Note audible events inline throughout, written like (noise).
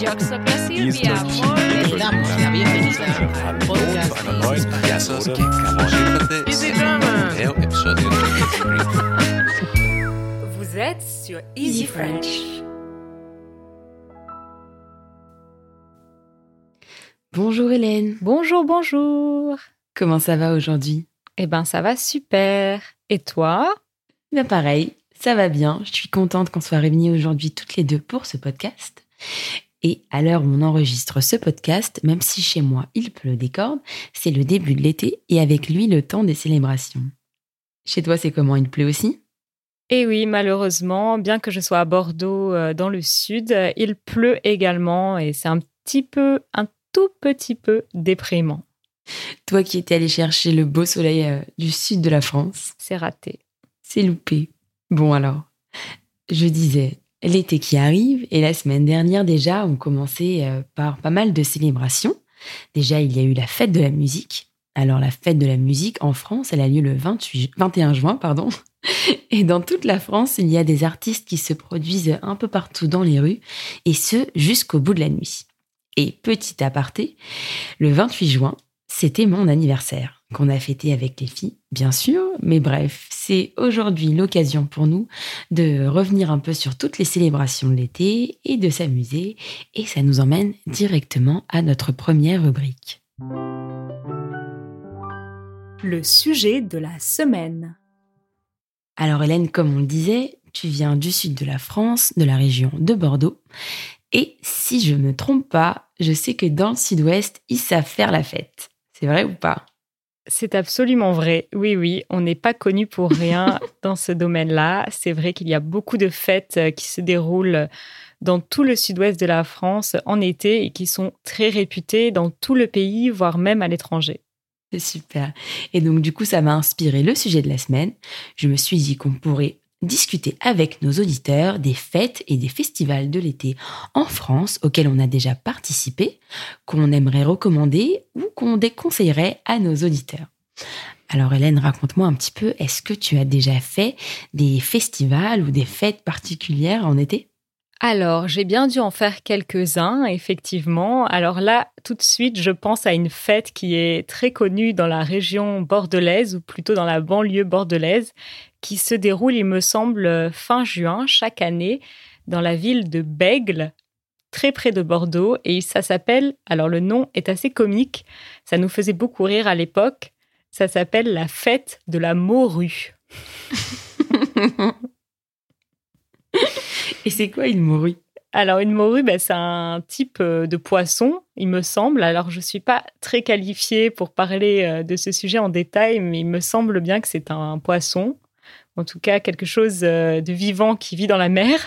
Silvia. Einer neuen Vous êtes sur Easy French. Bonjour Hélène, Bonjour, bonjour. comment ça va aujourd'hui? Eh ben, ça va super. Et toi? Ben pareil, ça va bien. Je suis contente qu'on soit réunis aujourd'hui toutes les deux pour ce podcast. Et à l'heure où on enregistre ce podcast, même si chez moi il pleut des cordes, c'est le début de l'été et avec lui le temps des célébrations. Chez toi, c'est comment? Il pleut aussi? Eh oui, malheureusement, bien que je sois à Bordeaux, euh, dans le sud, il pleut également et c'est un petit peu, un tout petit peu déprimant. Toi qui étais allé chercher le beau soleil euh, du sud de la France, C'est raté. c'est loupé. Bon alors, je disais, l'été qui arrive et la semaine dernière déjà, on commençait euh, par pas mal de célébrations. Déjà, il y a eu la fête de la musique. Alors la fête de la musique en France, elle a lieu le 28, 21 juin, pardon. (laughs) Et dans toute la France, il y a des artistes qui se produisent un peu partout dans les rues, et ce jusqu'au bout de la nuit. Et petit aparté, le 28 juin, c'était mon anniversaire, qu'on a fêté avec les filles, bien sûr, mais bref, c'est aujourd'hui l'occasion pour nous de revenir un peu sur toutes les célébrations de l'été et de s'amuser, et ça nous emmène directement à notre première rubrique. Le sujet de la semaine. Alors Hélène, comme on le disait, tu viens du sud de la France, de la région de Bordeaux, et si je ne me trompe pas, je sais que dans le sud-ouest, ils savent faire la fête. C'est vrai ou pas? C'est absolument vrai. Oui, oui, on n'est pas connu pour rien (laughs) dans ce domaine-là. C'est vrai qu'il y a beaucoup de fêtes euh, qui se déroulent dans tout le sud-ouest de la France en été et qui sont très réputées dans tout le pays, voire même à l'étranger. C'est super. Et donc, du coup, ça m'a inspiré le sujet de la semaine. Je me suis dit qu'on pourrait discuter avec nos auditeurs des fêtes et des festivals de l'été en France auxquels on a déjà participé, qu'on aimerait recommander ou qu'on déconseillerait à nos auditeurs. Alors Hélène, raconte-moi un petit peu, est-ce que tu as déjà fait des festivals ou des fêtes particulières en été? Alors, j'ai bien dû en faire quelques-uns, effectivement. Alors là, tout de suite, je pense à une fête qui est très connue dans la région bordelaise, ou plutôt dans la banlieue bordelaise, qui se déroule, il me semble, fin juin chaque année, dans la ville de Bègle, très près de Bordeaux. Et ça s'appelle, alors le nom est assez comique, ça nous faisait beaucoup rire à l'époque, ça s'appelle la fête de la morue. (laughs) Et c'est quoi une morue? Alors, une morue, ben, c'est un type euh, de poisson, il me semble. Alors, je ne suis pas très qualifiée pour parler euh, de ce sujet en détail, mais il me semble bien que c'est un poisson. En tout cas, quelque chose euh, de vivant qui vit dans la mer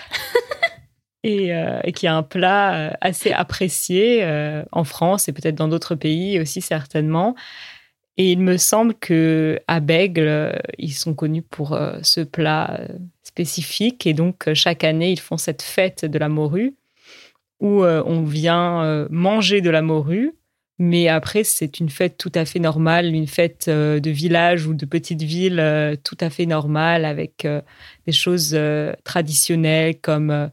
(laughs) et, euh, et qui est un plat euh, assez apprécié en France et peut-être dans d'autres pays aussi certainement. Et il me semble que à Bègle, ils sont connus pour ce plat spécifique et donc chaque année ils font cette fête de la morue où on vient manger de la morue. Mais après, c'est une fête tout à fait normale, une fête euh, de village ou de petite ville euh, tout à fait normale avec euh, des choses traditionnelles comme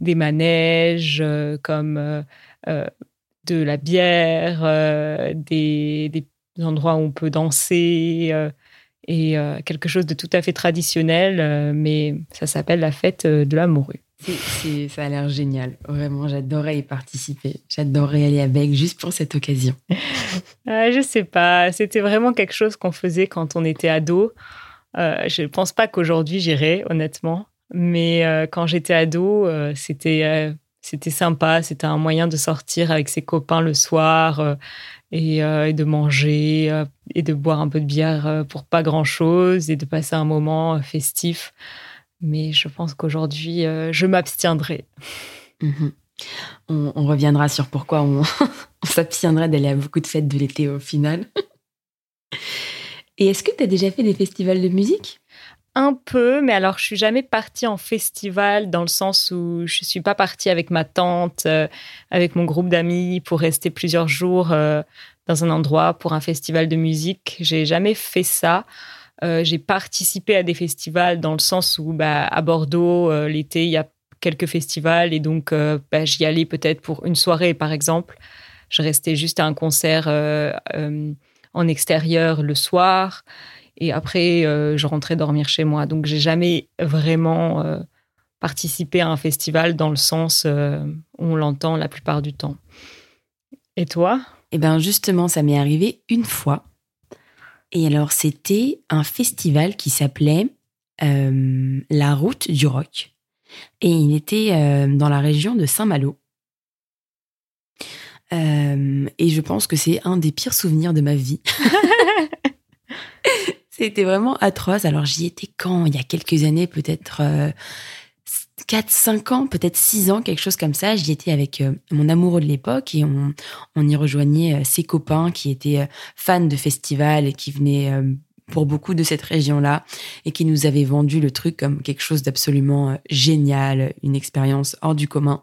des manèges, comme de la bière, des, endroits où on peut danser et quelque chose de tout à fait traditionnel, mais ça s'appelle la fête de Ça a l'air génial. Vraiment, j'adorerais y participer. J'adorerais aller à Bègle juste pour cette occasion. (laughs) Euh, je sais pas, c'était vraiment quelque chose qu'on faisait quand on était ado. Euh, je ne pense pas qu'aujourd'hui j'irai, honnêtement. Mais euh, quand j'étais ado, euh, c'était c'était sympa. C'était un moyen de sortir avec ses copains le soir et, et de manger et de boire un peu de bière pour pas grand chose et de passer un moment festif. Mais je pense qu'aujourd'hui, euh, je m'abstiendrai. Mhm. On, on reviendra sur pourquoi on, (laughs) on s'abstiendrait d'aller à beaucoup de fêtes de l'été au final. Et est-ce que tu as déjà fait des festivals de musique? Un peu, mais alors je suis jamais partie en festival dans le sens où je suis pas partie avec ma tante, euh, avec mon groupe d'amis pour rester plusieurs jours euh, dans un endroit pour un festival de musique. J'ai jamais fait ça. Euh, j'ai participé à des festivals dans le sens où bah, à Bordeaux, euh, l'été, il y a quelques festivals et donc euh, bah, j'y allais peut-être pour une soirée par exemple. Je restais juste à un concert en extérieur le soir et après je rentrais dormir chez moi. Donc j'ai jamais vraiment participé à un festival dans le sens où on l'entend la plupart du temps. Et toi? Eh bien, justement, ça m'est arrivé une fois. Et alors, c'était un festival qui s'appelait euh, La Route du Rock. Et il était euh, dans la région de Saint-Malo. Euh, et je pense que c'est un des pires souvenirs de ma vie. (laughs) C'était vraiment atroce. Alors, j'y étais quand? Il y a quelques années, peut-être 4, 5 ans, peut-être 6 ans, quelque chose comme ça. J'y étais avec euh, mon amoureux de l'époque et on, on y rejoignait euh, ses copains qui étaient euh, fans de festivals et qui venaient pour beaucoup de cette région-là et qui nous avaient vendu le truc comme quelque chose d'absolument génial, une expérience hors du commun.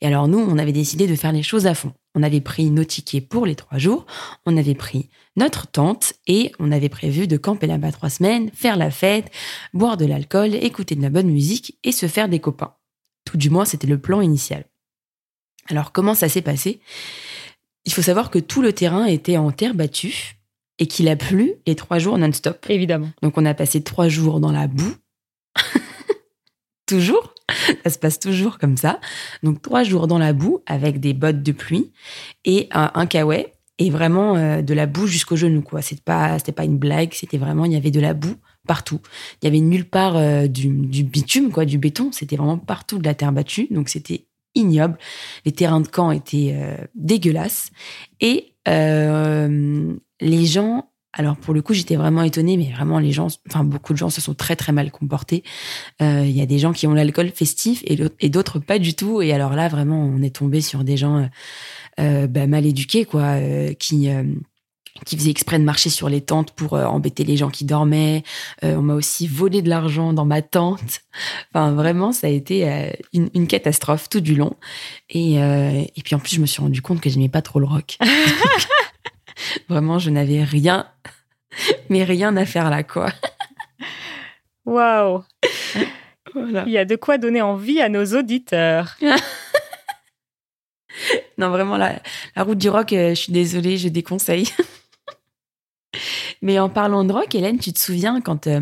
Et alors nous, on avait décidé de faire les choses à fond. On avait pris nos tickets pour les trois jours, on avait pris notre tente et on avait prévu de camper là-bas trois semaines, faire la fête, boire de l'alcool, écouter de la bonne musique et se faire des copains. Tout du moins, c'était le plan initial. Alors comment ça s'est passé? Il faut savoir que tout le terrain était en terre battue et qu'il a plu les trois jours non-stop. Évidemment. Donc on a passé trois jours dans la boue. (laughs) toujours. Ça se passe toujours comme ça. Donc trois jours dans la boue avec des bottes de pluie et un, un kawaii et vraiment euh, de la boue jusqu'aux genoux quoi. C'était pas c'était pas une blague, c'était vraiment il y avait de la boue partout. Il y avait nulle part euh, du, bitume quoi, du béton. C'était vraiment partout de la terre battue. Donc c'était ignoble. Les terrains de camp étaient euh, dégueulasses et euh, les gens alors pour le coup, j'étais vraiment étonnée, mais vraiment les gens, enfin beaucoup de gens se sont très très mal comportés. Euh, Il y a des gens qui ont l'alcool festif et et d'autres pas du tout. Et alors là, vraiment, on est tombé sur des gens bah, mal éduqués, quoi, euh, qui euh, qui faisaient exprès de marcher sur les tentes pour euh, embêter les gens qui dormaient. Euh, on m'a aussi volé de l'argent dans ma tente. (laughs) Enfin, vraiment, ça a été euh, une, une catastrophe tout du long. Et, euh, et puis en plus, je me suis rendu compte que j'aimais pas trop le rock. (laughs) Vraiment, je n'avais rien, (laughs) mais rien à faire là, quoi. Waouh Voilà. Il y a de quoi donner envie à nos auditeurs. Non, vraiment, la, la route du rock, euh, je suis désolée, je déconseille. (laughs) mais en parlant de rock, Hélène, tu te souviens quand euh,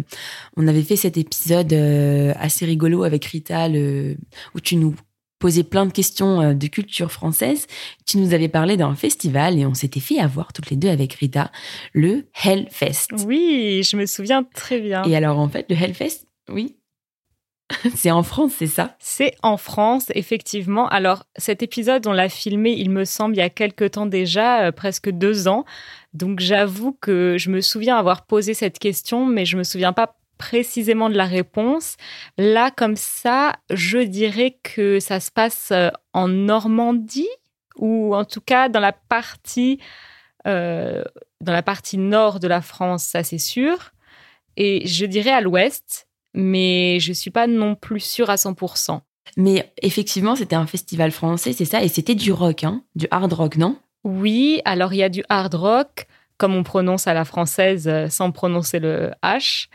on avait fait cet épisode euh, assez rigolo avec Rita, le, où tu nous posais plein de questions euh, de culture française, tu nous avais parlé d'un festival et on s'était fait avoir toutes les deux avec Rita, le Hellfest. Oui, je me souviens très bien. Et alors, en fait, le Hellfest, oui, (laughs) c'est en France, c'est ça? C'est en France, effectivement. Alors, cet épisode, on l'a filmé, il me semble, il y a quelque temps déjà, euh, presque deux ans. Donc, j'avoue que je me souviens avoir posé cette question, mais je me souviens pas précisément de la réponse. Là, comme ça, je dirais que ça se passe euh, en Normandie, ou en tout cas dans la partie, euh, dans la partie nord de la France, ça c'est sûr. Et je dirais à l'ouest, mais je suis pas non plus sûre à 100%. Mais effectivement, c'était un festival français, c'est ça, et c'était du rock, hein, du hard rock, non? Oui, alors il y a du hard rock, comme on prononce à la française euh, sans prononcer le H.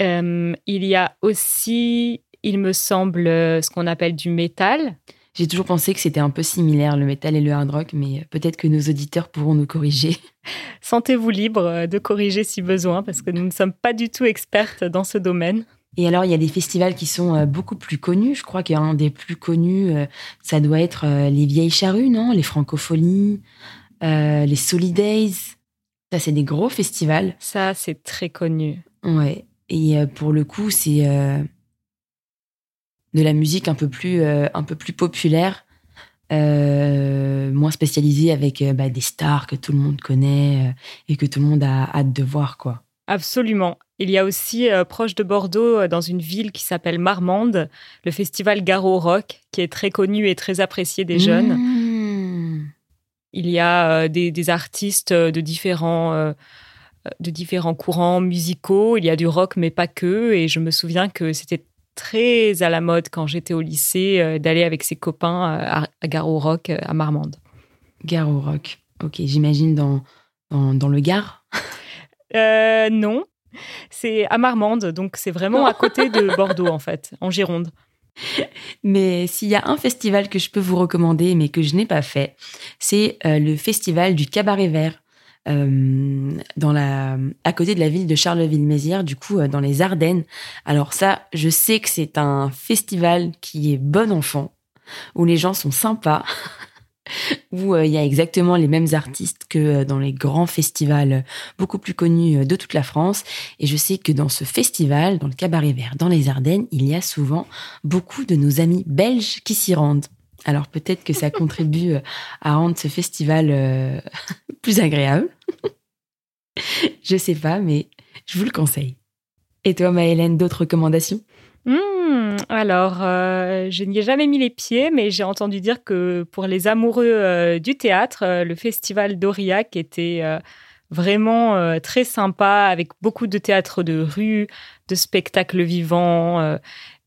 Euh, il y a aussi, il me semble, euh, ce qu'on appelle du métal. J'ai toujours pensé que c'était un peu similaire, le métal et le hard rock, mais peut-être que nos auditeurs pourront nous corriger. (laughs) Sentez-vous libre de corriger si besoin, parce que nous ne sommes pas du tout expertes dans ce domaine. Et alors, il y a des festivals qui sont euh, beaucoup plus connus. Je crois qu'un des plus connus, euh, ça doit être euh, les Vieilles Charrues, non? Les Francopholies, euh, les Solidays. Ça, c'est des gros festivals. Ça, c'est très connu. Ouais. Et pour le coup, c'est euh, de la musique un peu plus, euh, un peu plus populaire, euh, moins spécialisée avec bah, des stars que tout le monde connaît et que tout le monde a hâte de voir, quoi. Absolument. Il y a aussi, euh, proche de Bordeaux, euh, dans une ville qui s'appelle Marmande, le festival Garo Rock, qui est très connu et très apprécié des jeunes. Mmh. Il y a euh, des, des artistes de différents, euh, de différents courants musicaux. Il y a du rock, mais pas que. Et je me souviens que c'était très à la mode quand j'étais au lycée d'aller avec ses copains à, à Garo Rock à Marmande. Gare au rock. Ok, j'imagine dans, dans, dans le Gard. (laughs) Euh, non, c'est à Marmande, donc c'est vraiment à côté de Bordeaux en fait, en Gironde. Mais s'il y a un festival que je peux vous recommander, mais que je n'ai pas fait, c'est euh, le festival du Cabaret Vert. euh, dans la, à côté de la ville de Charleville-Mézières, du coup, euh, dans les Ardennes. Alors ça, je sais que c'est un festival qui est bon enfant, où les gens sont sympas, (laughs) où euh, il y a exactement les mêmes artistes que euh, dans les grands festivals euh, beaucoup plus connus de toute la France. Et je sais que dans ce festival, dans le Cabaret Vert, dans les Ardennes, il y a souvent beaucoup de nos amis belges qui s'y rendent. Alors peut-être que ça contribue à rendre ce festival (laughs) plus agréable. je sais pas, mais je vous le conseille. Et toi, Maëlène, d'autres recommandations? Hmm, alors, euh, je n'y ai jamais mis les pieds, mais j'ai entendu dire que pour les amoureux euh, du théâtre, euh, le festival d'Aurillac était vraiment très sympa, avec beaucoup de théâtre de rue, de spectacles vivants,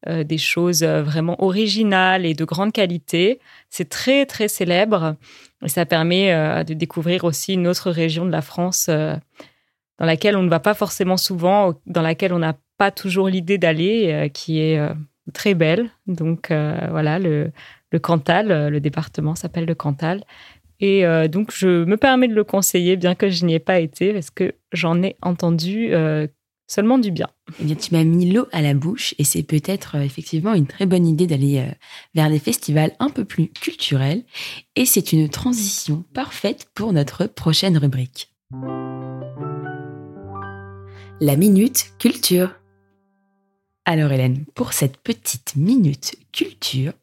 des choses vraiment originales et de grande qualité. C'est très, très célèbre et ça permet de découvrir aussi une autre région de la France dans laquelle on ne va pas forcément souvent, dans laquelle on n'a pas toujours l'idée d'aller, euh, qui est euh, très belle. Donc euh, voilà, le, le Cantal, le département s'appelle le Cantal. Et donc je me permets de le conseiller, bien que je n'y ai pas été, parce que j'en ai entendu seulement du bien. Eh bien, tu m'as mis l'eau à la bouche et c'est peut-être effectivement une très bonne idée d'aller vers des festivals un peu plus culturels. Et c'est une transition parfaite pour notre prochaine rubrique. La minute culture. Alors Hélène, pour cette petite minute culture,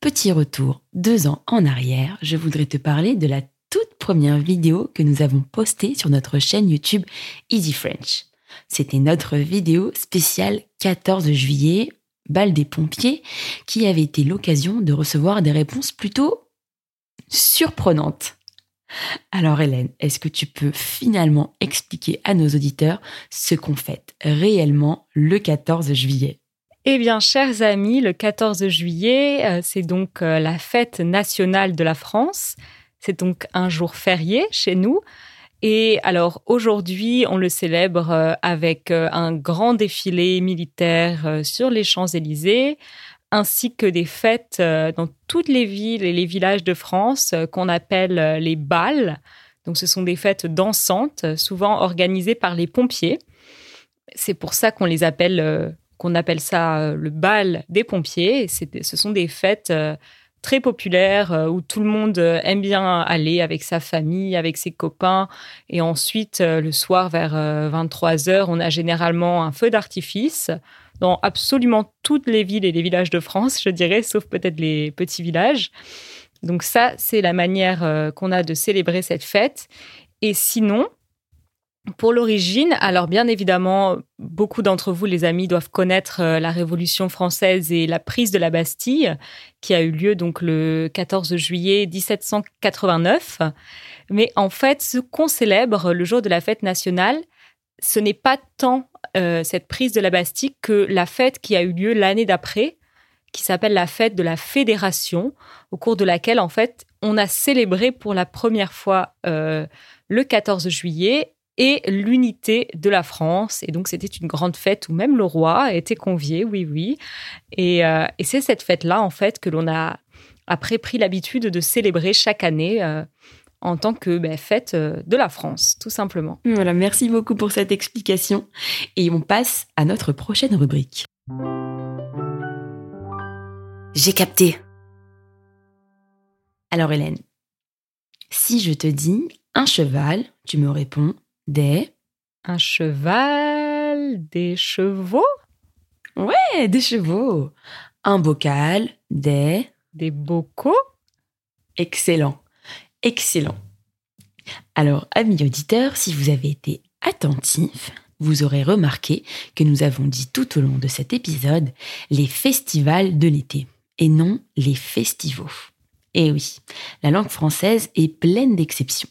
petit retour deux ans en arrière, je voudrais te parler de la toute première vidéo que nous avons postée sur notre chaîne YouTube Easy French. C'était notre vidéo spéciale 14 juillet, balle des pompiers, qui avait été l'occasion de recevoir des réponses plutôt surprenantes. Alors Hélène, est-ce que tu peux finalement expliquer à nos auditeurs ce qu'on fête réellement le 14 juillet? Eh bien, chers amis, le 14 juillet, euh, c'est donc euh, la fête nationale de la France. C'est donc un jour férié chez nous. Et alors aujourd'hui, on le célèbre euh, avec un grand défilé militaire sur les Champs-Élysées, ainsi que des fêtes euh, dans toutes les villes et les villages de France euh, qu'on appelle euh, les balles. Donc ce sont des fêtes dansantes, souvent organisées par les pompiers. C'est pour ça qu'on les appelle, qu'on appelle ça le bal des pompiers. Ce sont des fêtes très populaires où tout le monde aime bien aller avec sa famille, avec ses copains. Et ensuite, le soir, vers 23 heures, on a généralement un feu d'artifice dans absolument toutes les villes et les villages de France, je dirais, sauf peut-être les petits villages. Donc ça, c'est la manière euh, qu'on a de célébrer cette fête. Et sinon, pour l'origine, alors bien évidemment, beaucoup d'entre vous, les amis, doivent connaître euh, la Révolution française et la prise de la Bastille, qui a eu lieu donc le 14 juillet 1789. Mais en fait, ce qu'on célèbre le jour de la fête nationale, ce n'est pas tant euh, cette prise de la Bastille que la fête qui a eu lieu l'année d'après, qui s'appelle la fête de la Fédération, au cours de laquelle, en fait, on a célébré pour la première fois euh, le 14 juillet et l'unité de la France. Et donc, c'était une grande fête où même le roi a été convié, oui, oui. Et, euh, c'est cette fête-là, en fait, que l'on a après pris l'habitude de célébrer chaque année en tant que ben, fête euh, de la France, tout simplement. Voilà, merci beaucoup pour cette explication. Et on passe à notre prochaine rubrique. J'ai capté. Alors Hélène, si je te dis un cheval, tu me réponds des... Un cheval, des chevaux, Ouais, des chevaux. Un bocal, des... des bocaux? Excellent. Excellent. Alors, amis auditeurs, si vous avez été attentifs, vous aurez remarqué que nous avons dit tout au long de cet épisode les festivals de l'été et non les festivals. Et oui, la langue française est pleine d'exceptions.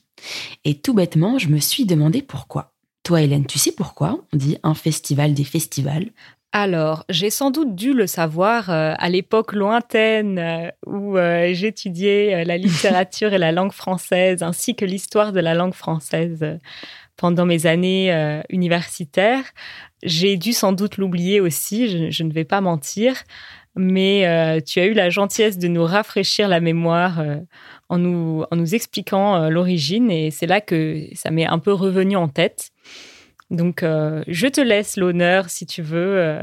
Et tout bêtement, je me suis demandé pourquoi. Toi, Hélène, tu sais pourquoi on dit un festival des festivals Alors, j'ai sans doute dû le savoir euh, à l'époque lointaine euh, où euh, j'étudiais la littérature et la langue française, ainsi que l'histoire de la langue française pendant mes années universitaires. J'ai dû sans doute l'oublier aussi, je, ne vais pas mentir. mais tu as eu la gentillesse de nous rafraîchir la mémoire en, nous, expliquant l'origine et c'est là que ça m'est un peu revenu en tête. Donc, je te laisse l'honneur si tu veux.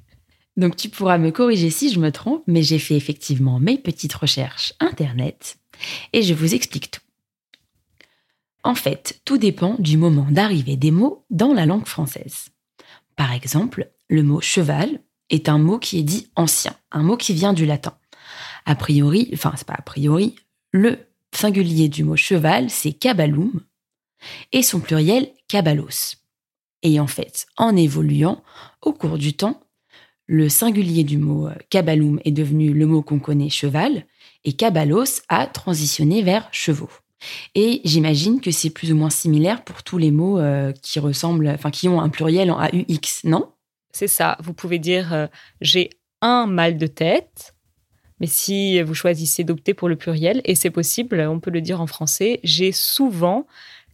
(laughs) Donc, tu pourras me corriger si je me trompe, mais j'ai fait effectivement mes petites recherches Internet et je vous explique tout. En fait, tout dépend du moment d'arrivée des mots dans la langue française. Par exemple, le mot cheval est un mot qui est dit ancien, un mot qui vient du latin. A priori, enfin, c'est pas a priori, le singulier du mot cheval, c'est cabalum, et son pluriel cabalos. Et en fait, en évoluant au cours du temps, le singulier du mot cabalum est devenu le mot qu'on connaît cheval, et cabalos a transitionné vers chevaux. Et j'imagine que c'est plus ou moins similaire pour tous les mots euh, qui ressemblent, enfin qui ont un pluriel en AUX, non? C'est ça. Vous pouvez dire euh, j'ai un mal de tête, mais si vous choisissez d'opter pour le pluriel, et c'est possible, on peut le dire en français, j'ai souvent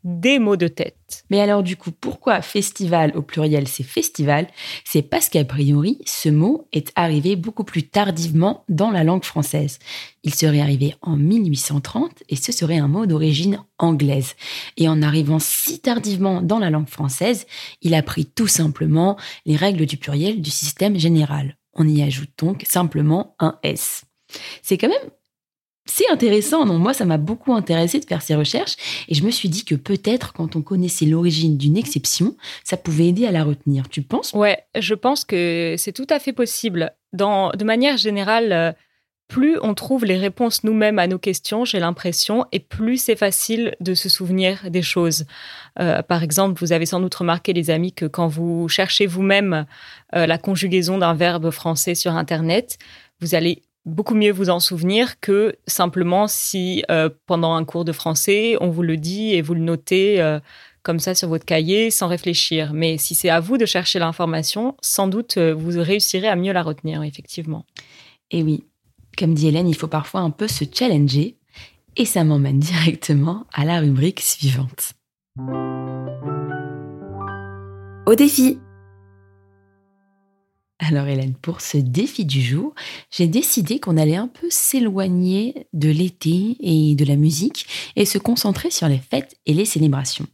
des mots de tête. Mais alors du coup, pourquoi festival au pluriel c'est festival? C'est parce qu'a priori, ce mot est arrivé beaucoup plus tardivement dans la langue française. Il serait arrivé en 1830 et ce serait un mot d'origine anglaise. Et en arrivant si tardivement dans la langue française, il a pris tout simplement les règles du pluriel du système général. On y ajoute donc simplement un S. C'est quand même c'est intéressant. Non, moi, ça m'a beaucoup intéressé de faire ces recherches et je me suis dit que peut-être quand on connaissait l'origine d'une exception, ça pouvait aider à la retenir. Tu penses? Ouais, je pense que c'est tout à fait possible. Dans, de manière générale, euh, plus on trouve les réponses nous-mêmes à nos questions, j'ai l'impression, et plus c'est facile de se souvenir des choses. Euh, par exemple, vous avez sans doute remarqué, les amis, que quand vous cherchez vous-même euh, la conjugaison d'un verbe français sur Internet, vous allez beaucoup mieux vous en souvenir que simplement si euh, pendant un cours de français, on vous le dit et vous le notez euh, comme ça sur votre cahier sans réfléchir. Mais si c'est à vous de chercher l'information, sans doute euh, vous réussirez à mieux la retenir, effectivement. Et oui, comme dit Hélène, il faut parfois un peu se challenger et ça m'emmène directement à la rubrique suivante. Au défi alors Hélène, pour ce défi du jour, j'ai décidé qu'on allait un peu s'éloigner de l'été et de la musique et se concentrer sur les fêtes et les célébrations.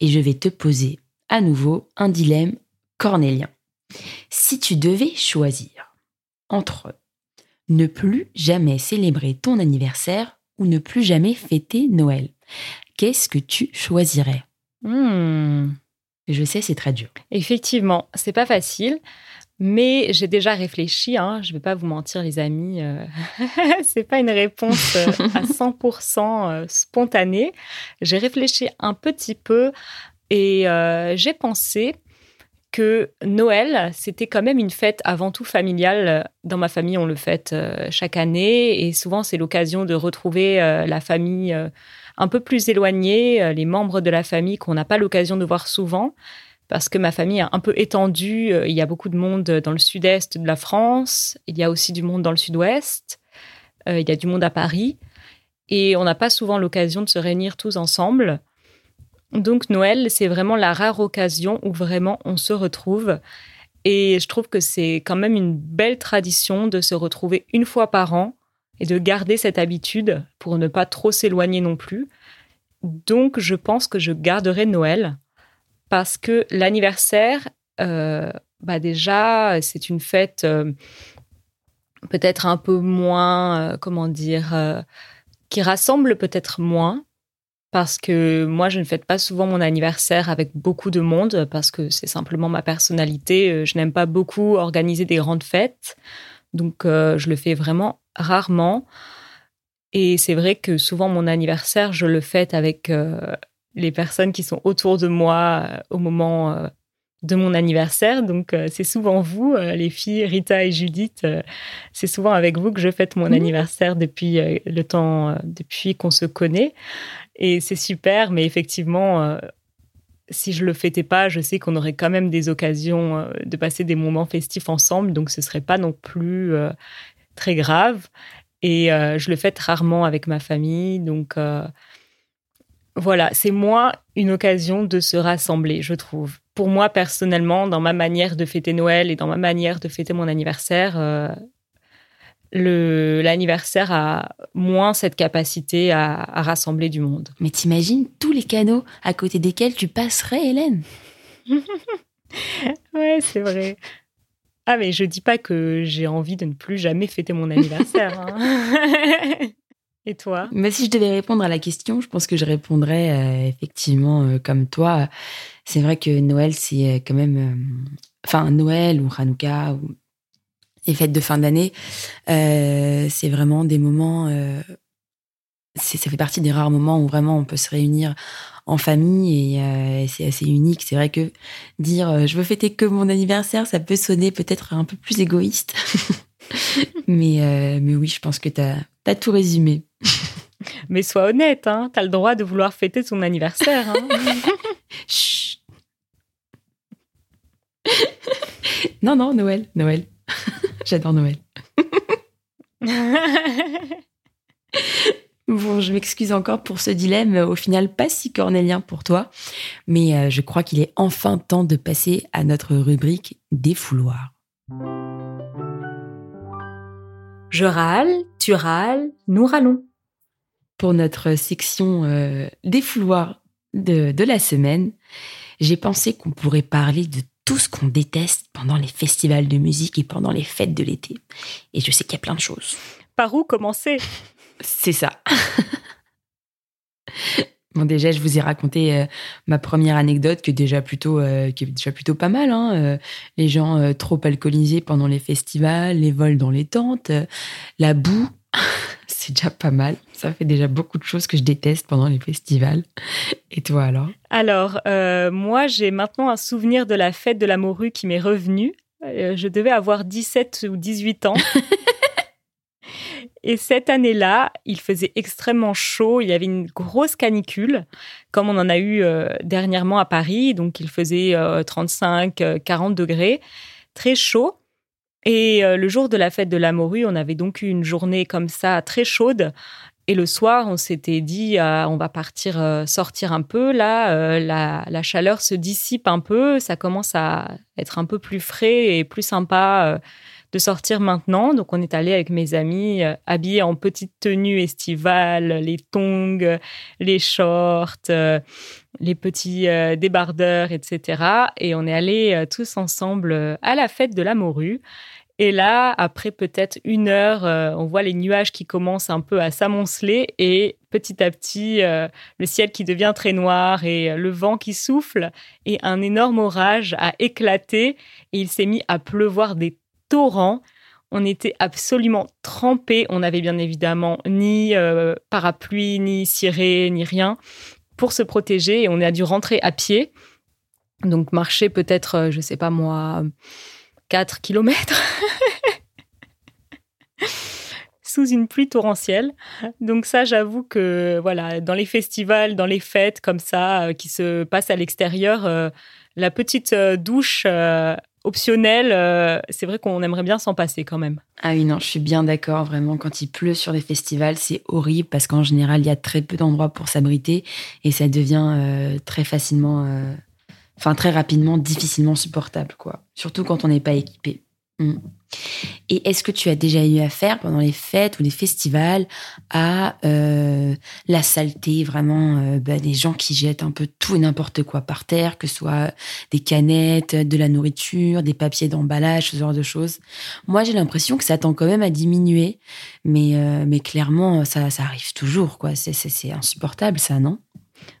Et je vais te poser à nouveau un dilemme cornélien. Si tu devais choisir entre ne plus jamais célébrer ton anniversaire ou ne plus jamais fêter Noël, qu'est-ce que tu choisirais? Hmm. Je sais, c'est très dur. Effectivement, c'est pas facile. Mais j'ai déjà réfléchi, hein, je ne vais pas vous mentir les amis, euh, (laughs) c'est pas une réponse euh, à 100% euh, spontanée. J'ai réfléchi un petit peu et j'ai pensé que Noël, c'était quand même une fête avant tout familiale. Dans ma famille, on le fête chaque année et souvent c'est l'occasion de retrouver la famille un peu plus éloignée, les membres de la famille qu'on n'a pas l'occasion de voir souvent parce que ma famille est un peu étendue. Euh, il y a beaucoup de monde dans le sud-est de la France, il y a aussi du monde dans le sud-ouest, euh, il y a du monde à Paris, et on n'a pas souvent l'occasion de se réunir tous ensemble. Donc Noël, c'est vraiment la rare occasion où vraiment on se retrouve. Et je trouve que c'est quand même une belle tradition de se retrouver une fois par an et de garder cette habitude pour ne pas trop s'éloigner non plus. Donc je pense que je garderai Noël parce que l'anniversaire, euh, bah déjà, c'est une fête euh, peut-être un peu moins, euh, comment dire, qui rassemble peut-être moins. Parce que moi, je ne fête pas souvent mon anniversaire avec beaucoup de monde, parce que c'est simplement ma personnalité. Je n'aime pas beaucoup organiser des grandes fêtes. Donc, je le fais vraiment rarement. Et c'est vrai que souvent, mon anniversaire, je le fête avec les personnes qui sont autour de moi euh, au moment euh, de mon anniversaire. Donc, euh, c'est souvent vous, les filles, Rita et Judith. c'est souvent avec vous que je fête mon mmh. anniversaire depuis le temps, depuis qu'on se connaît. Et c'est super, mais effectivement, si je le fêtais pas, je sais qu'on aurait quand même des occasions de passer des moments festifs ensemble. Donc, ce serait pas non plus très grave. Et je le fête rarement avec ma famille. Donc, voilà, c'est moins une occasion de se rassembler, je trouve. Pour moi, personnellement, dans ma manière de fêter Noël et dans ma manière de fêter mon anniversaire, euh, l'anniversaire a moins cette capacité à, à rassembler du monde. Mais t'imagines tous les canaux à côté desquels tu passerais, Hélène? (laughs) Ouais, c'est vrai. Ah, mais je dis pas que j'ai envie de ne plus jamais fêter mon anniversaire. hein. (laughs) Et toi Mais si je devais répondre à la question, je pense que je répondrais euh, effectivement euh, comme toi. C'est vrai que Noël, c'est euh, quand même. Enfin, Noël ou Hanouka ou les fêtes de fin d'année, c'est vraiment des moments. ça fait partie des rares moments où vraiment on peut se réunir en famille et, c'est assez unique. C'est vrai que dire je veux fêter que mon anniversaire, ça peut sonner peut-être un peu plus égoïste. (laughs) mais, mais oui, je pense que tu as, tout résumé. (laughs) Mais sois honnête, hein, t'as le droit de vouloir fêter ton anniversaire. hein. (laughs) Chut. non, non, Noël, Noël. (laughs) J'adore Noël. Bon, je m'excuse encore pour ce dilemme, au final pas si cornélien pour toi, mais euh, je crois qu'il est enfin temps de passer à notre rubrique des fouloirs. Je râle, tu râles, nous râlons. Pour notre section euh, des fouloirs de, de la semaine, j'ai pensé qu'on pourrait parler de tout ce qu'on déteste pendant les festivals de musique et pendant les fêtes de l'été. Et je sais qu'il y a plein de choses. Par où commencer? C'est ça. (laughs) bon, déjà, je vous ai raconté euh, ma première anecdote, qui est déjà plutôt, euh, qui est déjà plutôt pas mal. hein. Euh, les gens euh, trop alcoolisés pendant les festivals, les vols dans les tentes, la boue. (laughs) C'est déjà pas mal. Ça fait déjà beaucoup de choses que je déteste pendant les festivals. Et toi alors? Alors, moi, j'ai maintenant un souvenir de la fête de la morue qui m'est revenu. Je devais avoir 17 ou 18 ans. (laughs) Et cette année-là, il faisait extrêmement chaud. Il y avait une grosse canicule, comme on en a eu euh, dernièrement à Paris. Donc, il faisait euh, 35, euh, 40 degrés, très chaud. Et euh, le jour de la fête de la morue, on avait donc eu une journée comme ça, très chaude. Et le soir, on s'était dit, on va partir sortir un peu. Là, la, chaleur se dissipe un peu. Ça commence à être un peu plus frais et plus sympa de sortir maintenant. Donc, on est allé avec mes amis euh, habillés en petite tenue estivale, les tongs, les shorts, euh, les petits euh, débardeurs, etc. Et on est allés euh, tous ensemble à la fête de la morue. Et là, après peut-être une heure, on voit les nuages qui commencent un peu à s'amonceler et petit à petit, le ciel qui devient très noir et le vent qui souffle et un énorme orage a éclaté et il s'est mis à pleuvoir des torrents. On était absolument trempés. On n'avait bien évidemment ni euh, parapluie, ni ciré, ni rien pour se protéger et on a dû rentrer à pied. Donc marcher peut-être, euh, je sais pas moi, 4 kilomètres (laughs) sous une pluie torrentielle. Donc ça, j'avoue que voilà, dans les festivals, dans les fêtes comme ça, euh, qui se passent à l'extérieur, la petite douche optionnelle, euh, c'est vrai qu'on aimerait bien s'en passer quand même. Ah oui, non, je suis bien d'accord. Vraiment, quand il pleut sur les festivals, c'est horrible parce qu'en général, il y a très peu d'endroits pour s'abriter et ça devient euh, très facilement, euh, enfin très rapidement, difficilement supportable, quoi. Surtout quand on n'est pas équipé. Mm. Et est-ce que tu as déjà eu affaire pendant les fêtes ou les festivals à euh, la saleté, vraiment euh, bah, des gens qui jettent un peu tout et n'importe quoi par terre, que ce soit des canettes, de la nourriture, des papiers d'emballage, ce genre de choses? Moi, j'ai l'impression que ça tend quand même à diminuer, mais, euh, mais clairement, ça, ça arrive toujours, quoi. C'est- insupportable, ça, non?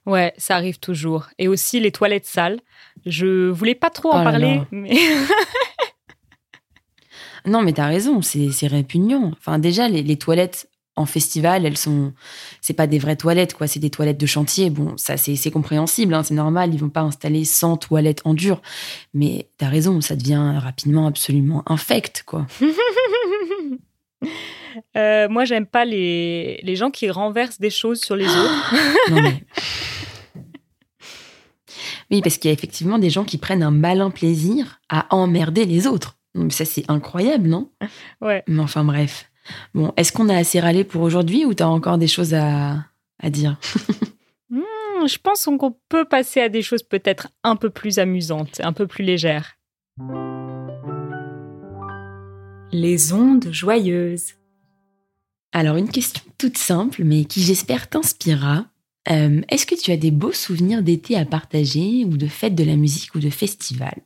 Ouais, ça arrive toujours. Et aussi les toilettes sales. Je voulais pas trop en Oh là parler, là. mais (laughs) Non, mais t'as raison, c'est répugnant. Enfin, déjà, les, les toilettes en festival, elles sont. C'est pas des vraies toilettes, quoi. C'est des toilettes de chantier. Bon, ça, c'est c'est compréhensible, hein, c'est normal. Ils vont pas installer 100 toilettes en dur. Mais t'as raison, ça devient rapidement absolument infect, quoi. (laughs) Euh, moi, j'aime pas les, les gens qui renversent des choses sur les autres. (gasps) Non, mais. Oui, parce qu'il y a effectivement des gens qui prennent un malin plaisir à emmerder les autres. Ça, c'est incroyable, non? Ouais. Mais enfin, bref. Bon, est-ce qu'on a assez râlé pour aujourd'hui ou t'as encore des choses à, à dire? (laughs) Hmm, Je pense qu'on peut passer à des choses peut-être un peu plus amusantes, un peu plus légères. Les ondes joyeuses. Alors une question toute simple, mais qui j'espère t'inspirera. Euh, Est-ce que tu as des beaux souvenirs d'été à partager, ou de fêtes de la musique, ou de festivals?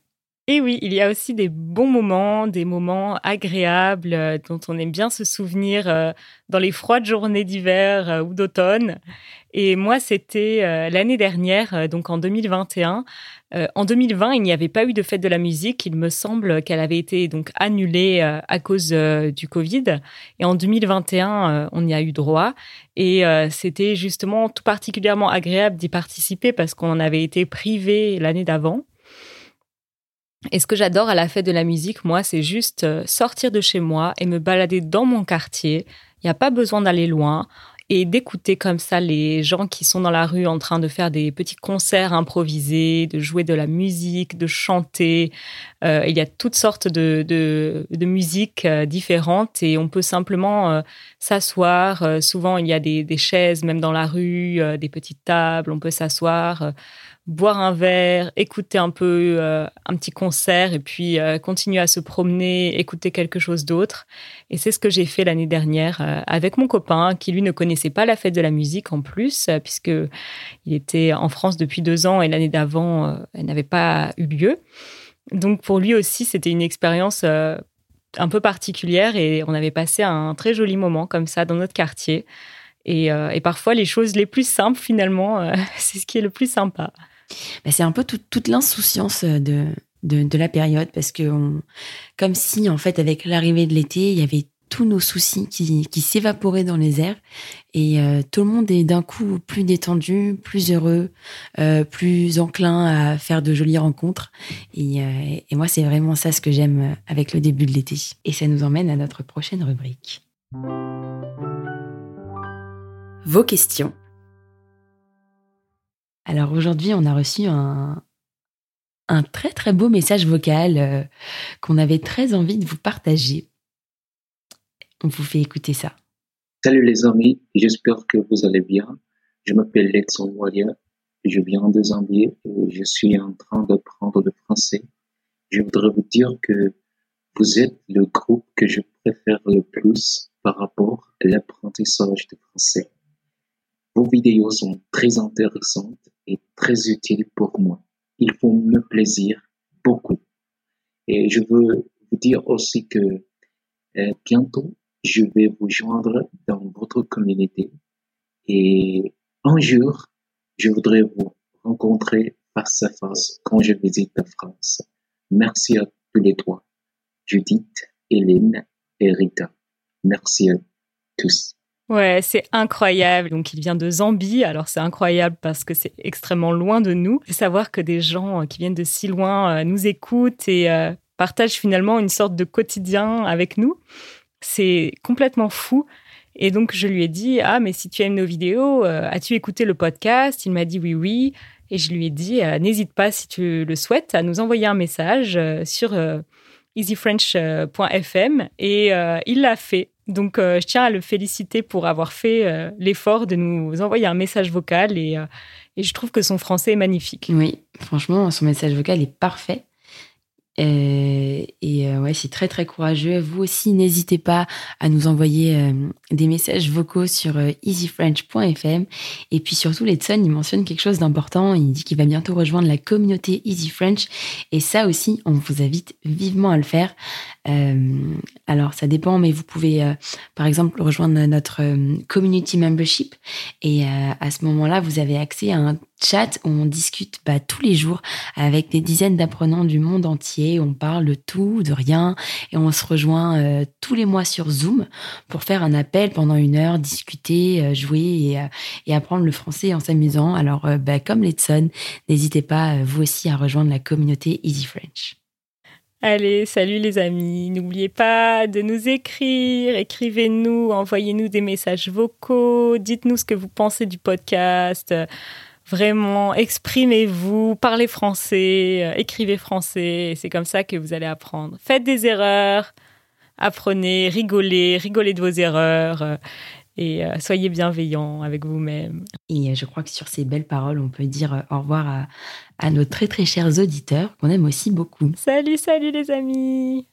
Et oui, il y a aussi des bons moments, des moments agréables euh, dont on aime bien se souvenir euh, dans les froides journées d'hiver euh, ou d'automne. Et moi, c'était l'année dernière, donc en 2021. Euh, en 2020, il n'y avait pas eu de fête de la musique. Il me semble qu'elle avait été donc annulée à cause du Covid. Et en 2021, euh, on y a eu droit. Et c'était justement tout particulièrement agréable d'y participer parce qu'on avait été privé l'année d'avant. Et ce que j'adore à la fête de la musique, moi, c'est juste euh, sortir de chez moi et me balader dans mon quartier. Il n'y a pas besoin d'aller loin et d'écouter comme ça les gens qui sont dans la rue en train de faire des petits concerts improvisés, de jouer de la musique, de chanter. Euh, il y a toutes sortes de, de, musiques euh, différentes et on peut simplement s'asseoir. Souvent, il y a des, des chaises, même dans la rue, des petites tables, on peut s'asseoir. Boire un verre, écouter un peu euh, un petit concert et puis euh, continuer à se promener, écouter quelque chose d'autre. Et c'est ce que j'ai fait l'année dernière euh, avec mon copain qui lui ne connaissait pas la fête de la musique en plus puisque il était en France depuis deux ans et l'année d'avant elle n'avait pas eu lieu. Donc pour lui aussi c'était une expérience un peu particulière et on avait passé un très joli moment comme ça dans notre quartier. Et, parfois les choses les plus simples finalement (laughs) c'est ce qui est le plus sympa. Bah, C'est un peu tout- toute l'insouciance de, de, de la période, parce que comme si, en fait, avec l'arrivée de l'été, il y avait tous nos soucis qui, qui s'évaporaient dans les airs, et euh, tout le monde est d'un coup plus détendu, plus heureux, euh, plus enclin à faire de jolies rencontres. Euh, et moi, c'est vraiment ça ce que j'aime avec le début de l'été. Et ça nous emmène à notre prochaine rubrique. Vos questions. Alors aujourd'hui, on a reçu un, un très très beau message vocal euh, qu'on avait très envie de vous partager. On vous fait écouter ça. Salut les amis, j'espère que vous allez bien. Je m'appelle Lex Warrior, je viens de Zambie et je suis en train d'apprendre le français. Je voudrais vous dire que vous êtes le groupe que je préfère le plus par rapport à l'apprentissage du français. Vos vidéos sont très intéressantes et très utiles pour moi. Ils font me plaisir beaucoup. Et je veux vous dire aussi que euh, bientôt, je vais vous joindre dans votre communauté et un jour, je voudrais vous rencontrer face à face quand je visite la France. Merci à tous les trois, Judith, Hélène et Rita. Merci à tous. Ouais, c'est incroyable. Donc, il vient de Zambie. Alors, c'est incroyable parce que c'est extrêmement loin de nous. Et savoir que des gens euh, qui viennent de si loin euh, nous écoutent et euh, partagent finalement une sorte de quotidien avec nous, c'est complètement fou. Et donc, je lui ai dit, ah, mais si tu aimes nos vidéos, as-tu écouté le podcast? Il m'a dit oui, oui. Et je lui ai dit, n'hésite pas, si tu le souhaites, à nous envoyer un message sur easyfrench.fm. Et il l'a fait. Donc, euh, je tiens à le féliciter pour avoir fait euh, l'effort de nous envoyer un message vocal. Euh, et je trouve que son français est magnifique. Oui, franchement, son message vocal est parfait. Euh, et euh, ouais, c'est très très courageux. Vous aussi, n'hésitez pas à nous envoyer euh, des messages vocaux sur euh, easyfrench.fm. Et puis surtout, Letson, il mentionne quelque chose d'important. Il dit qu'il va bientôt rejoindre la communauté Easy French. Et ça aussi, on vous invite vivement à le faire. Alors, ça dépend, mais vous pouvez, par exemple, rejoindre notre community membership. Et à ce moment-là, vous avez accès à un chat on discute bah, tous les jours avec des dizaines d'apprenants du monde entier. On parle de tout, de rien, et on se rejoint euh, tous les mois sur Zoom pour faire un appel pendant une heure, discuter, euh, jouer et, euh, et apprendre le français en s'amusant. Alors, bah, comme Letson, n'hésitez pas vous aussi à rejoindre la communauté Easy French. Allez, salut les amis. N'oubliez pas de nous écrire. Écrivez-nous, envoyez-nous des messages vocaux. Dites-nous ce que vous pensez du podcast. Vraiment, exprimez-vous, parlez français, euh, écrivez français. C'est comme ça que vous allez apprendre. Faites des erreurs, apprenez, rigolez, rigolez de vos erreurs euh, et euh, soyez bienveillants avec vous-même. Et je crois que sur ces belles paroles, on peut dire au revoir à, à nos très très chers auditeurs qu'on aime aussi beaucoup. Salut, salut les amis.